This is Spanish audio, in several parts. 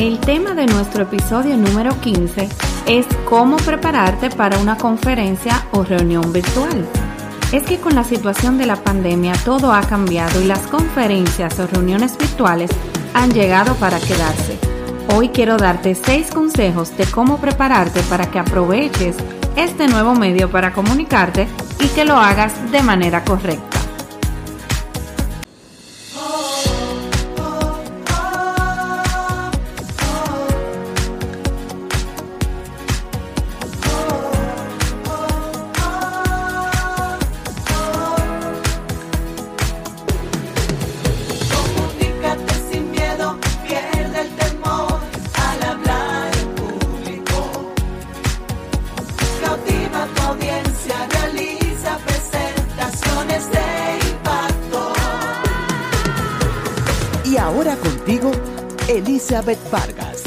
El tema de nuestro episodio número 15 es cómo prepararte para una conferencia o reunión virtual. Es que con la situación de la pandemia todo ha cambiado y las conferencias o reuniones virtuales han llegado para quedarse. Hoy quiero darte 6 consejos de cómo prepararte para que aproveches este nuevo medio para comunicarte y que lo hagas de manera correcta. Elizabeth Vargas,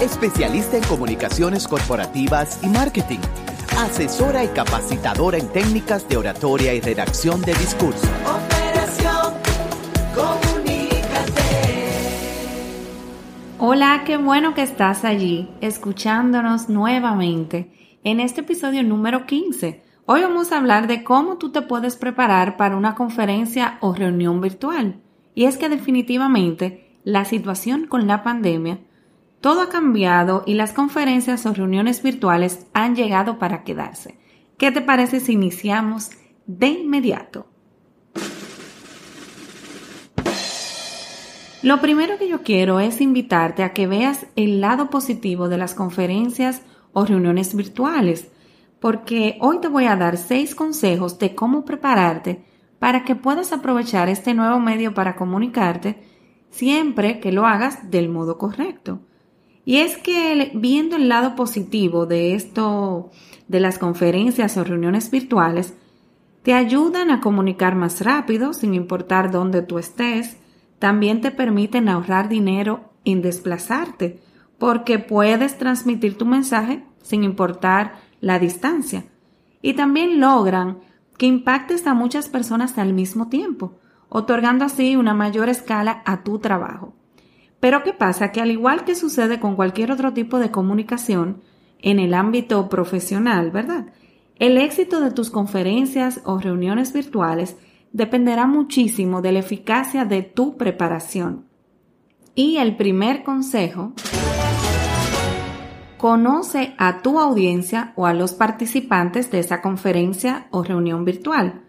especialista en comunicaciones corporativas y marketing, asesora y capacitadora en técnicas de oratoria y redacción de discurso. Operación Comunícate. Hola, qué bueno que estás allí, escuchándonos nuevamente en este episodio número 15. Hoy vamos a hablar de cómo tú te puedes preparar para una conferencia o reunión virtual. Y es que definitivamente la situación con la pandemia, todo ha cambiado y las conferencias o reuniones virtuales han llegado para quedarse. ¿Qué te parece si iniciamos de inmediato? Lo primero que yo quiero es invitarte a que veas el lado positivo de las conferencias o reuniones virtuales, porque hoy te voy a dar seis consejos de cómo prepararte para que puedas aprovechar este nuevo medio para comunicarte siempre que lo hagas del modo correcto. Y es que viendo el lado positivo de esto, de las conferencias o reuniones virtuales, te ayudan a comunicar más rápido sin importar dónde tú estés, también te permiten ahorrar dinero en desplazarte, porque puedes transmitir tu mensaje sin importar la distancia. Y también logran que impactes a muchas personas al mismo tiempo, otorgando así una mayor escala a tu trabajo. Pero ¿qué pasa? Que al igual que sucede con cualquier otro tipo de comunicación en el ámbito profesional, ¿verdad? El éxito de tus conferencias o reuniones virtuales dependerá muchísimo de la eficacia de tu preparación. Y el primer consejo, conoce a tu audiencia o a los participantes de esa conferencia o reunión virtual.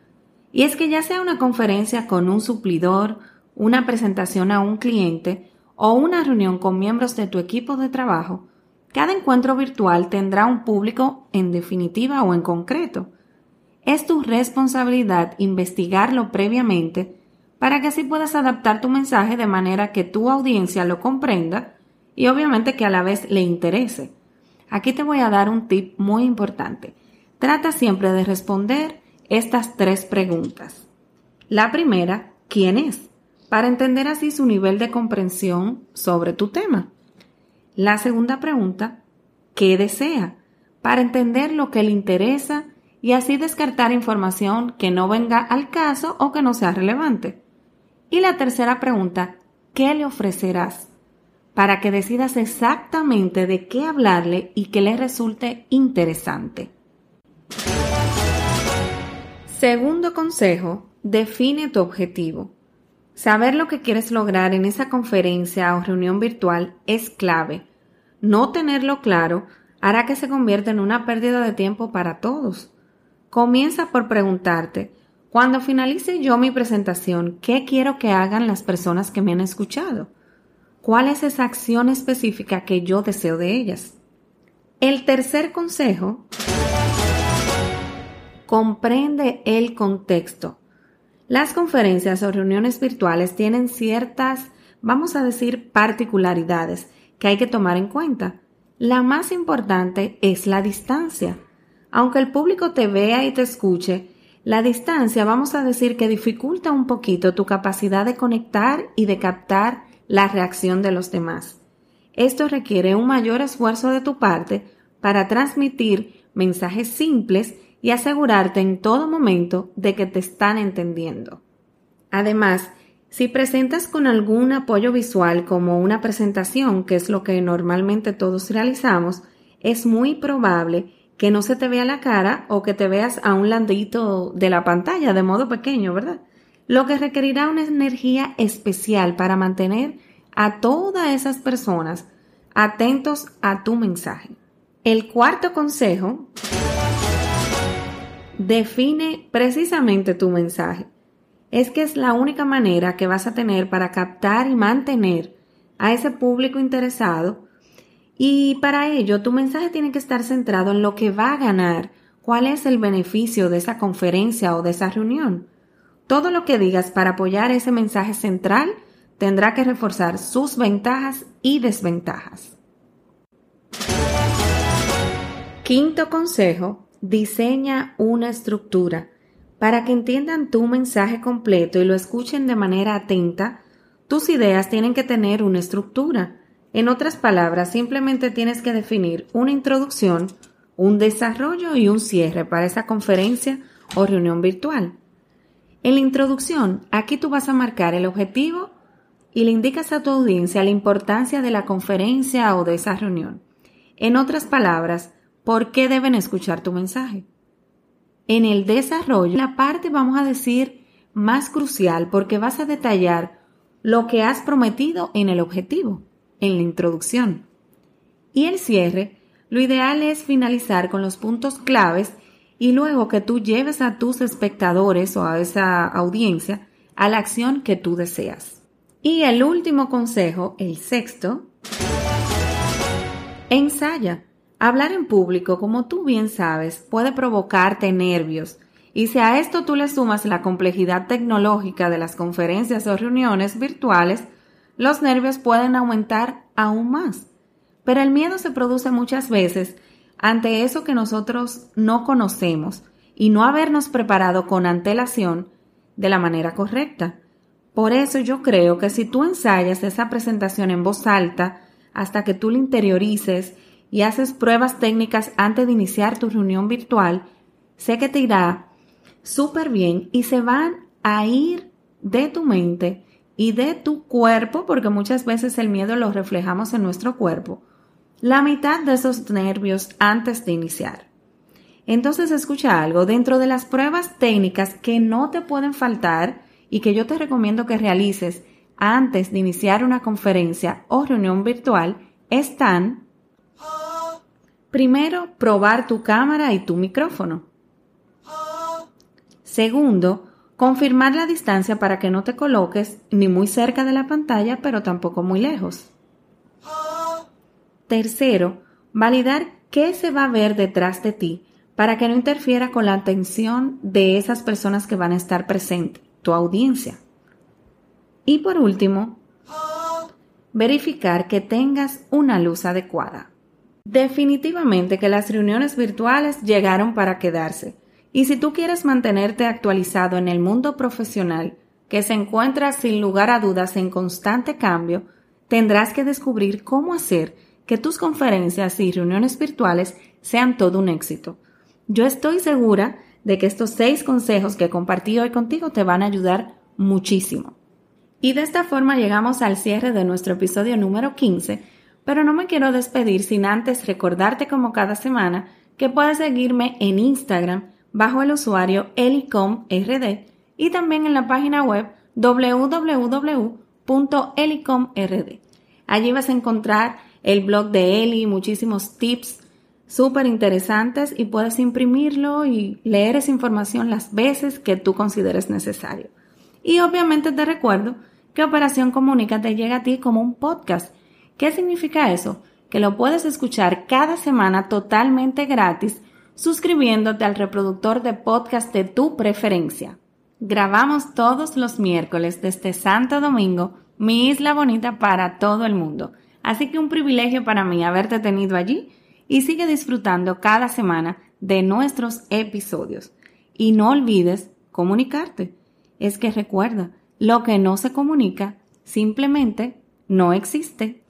Y es que ya sea una conferencia con un suplidor, una presentación a un cliente o una reunión con miembros de tu equipo de trabajo, cada encuentro virtual tendrá un público en definitiva o en concreto. Es tu responsabilidad investigarlo previamente para que así puedas adaptar tu mensaje de manera que tu audiencia lo comprenda y obviamente que a la vez le interese. Aquí te voy a dar un tip muy importante. Trata siempre de responder estas tres preguntas. La primera, ¿quién es? Para entender así su nivel de comprensión sobre tu tema. La segunda pregunta, ¿qué desea? Para entender lo que le interesa y así descartar información que no venga al caso o que no sea relevante. Y la tercera pregunta, ¿qué le ofrecerás? Para que decidas exactamente de qué hablarle y que le resulte interesante. Segundo consejo, define tu objetivo. Saber lo que quieres lograr en esa conferencia o reunión virtual es clave. No tenerlo claro hará que se convierta en una pérdida de tiempo para todos. Comienza por preguntarte, cuando finalice yo mi presentación, ¿qué quiero que hagan las personas que me han escuchado? ¿Cuál es esa acción específica que yo deseo de ellas? El tercer consejo comprende el contexto. Las conferencias o reuniones virtuales tienen ciertas, vamos a decir, particularidades que hay que tomar en cuenta. La más importante es la distancia. Aunque el público te vea y te escuche, la distancia vamos a decir que dificulta un poquito tu capacidad de conectar y de captar la reacción de los demás. Esto requiere un mayor esfuerzo de tu parte para transmitir mensajes simples y asegurarte en todo momento de que te están entendiendo. Además, Si presentas con algún apoyo visual como una presentación, que es lo que normalmente todos realizamos, es muy probable que no se te vea la cara o que te veas a un landito de la pantalla de modo pequeño, ¿verdad? Lo que requerirá una energía especial para mantener a todas esas personas atentos a tu mensaje. El cuarto consejo define precisamente tu mensaje. Es que es la única manera que vas a tener para captar y mantener a ese público interesado y para ello tu mensaje tiene que estar centrado en lo que va a ganar, cuál es el beneficio de esa conferencia o de esa reunión. Todo lo que digas para apoyar ese mensaje central tendrá que reforzar sus ventajas y desventajas. Quinto consejo, diseña una estructura. Para que entiendan tu mensaje completo y lo escuchen de manera atenta, tus ideas tienen que tener una estructura. En otras palabras, simplemente tienes que definir una introducción, un desarrollo y un cierre para esa conferencia o reunión virtual. En la introducción, aquí tú vas a marcar el objetivo y le indicas a tu audiencia la importancia de la conferencia o de esa reunión. En otras palabras, ¿por qué deben escuchar tu mensaje? En el desarrollo, la parte vamos a decir más crucial porque vas a detallar lo que has prometido en el objetivo, en la introducción. Y el cierre, lo ideal es finalizar con los puntos claves y luego que tú lleves a tus espectadores o a esa audiencia a la acción que tú deseas. Y el último consejo, el sexto, ensaya. Hablar en público, como tú bien sabes, puede provocarte nervios. Y si a esto tú le sumas la complejidad tecnológica de las conferencias o reuniones virtuales, los nervios pueden aumentar aún más. Pero el miedo se produce muchas veces ante eso que nosotros no conocemos y no habernos preparado con antelación de la manera correcta. Por eso yo creo que si tú ensayas esa presentación en voz alta hasta que tú la interiorices y haces pruebas técnicas antes de iniciar tu reunión virtual, sé que te irá súper bien y se van a ir de tu mente y de tu cuerpo, porque muchas veces el miedo lo reflejamos en nuestro cuerpo, la mitad de esos nervios antes de iniciar. Entonces escucha algo, dentro de las pruebas técnicas que no te pueden faltar y que yo te recomiendo que realices antes de iniciar una conferencia o reunión virtual están, primero, probar tu cámara y tu micrófono. Segundo, confirmar la distancia para que no te coloques ni muy cerca de la pantalla, pero tampoco muy lejos. Tercero, validar qué se va a ver detrás de ti para que no interfiera con la atención de esas personas que van a estar presentes, tu audiencia. Y por último, verificar que tengas una luz adecuada. Definitivamente que las reuniones virtuales llegaron para quedarse. Y si tú quieres mantenerte actualizado en el mundo profesional, que se encuentra sin lugar a dudas en constante cambio, tendrás que descubrir cómo hacer que tus conferencias y reuniones virtuales sean todo un éxito. Yo estoy segura de que estos seis consejos que compartí hoy contigo te van a ayudar muchísimo. Y de esta forma llegamos al cierre de nuestro episodio número 15, pero no me quiero despedir sin antes recordarte como cada semana que puedes seguirme en Instagram bajo el usuario elicomrd y también en la página web www.elicomrd. Allí vas a encontrar el blog de Eli, muchísimos tips súper interesantes y puedes imprimirlo y leer esa información las veces que tú consideres necesario. Y obviamente te recuerdo que Operación Comunica te llega a ti como un podcast. ¿Qué significa eso? Que lo puedes escuchar cada semana totalmente gratis suscribiéndote al reproductor de podcast de tu preferencia. Grabamos todos los miércoles desde Santo Domingo, mi isla bonita para todo el mundo. Así que un privilegio para mí haberte tenido allí y sigue disfrutando cada semana de nuestros episodios. Y no olvides comunicarte. Es que recuerda, lo que no se comunica simplemente no existe.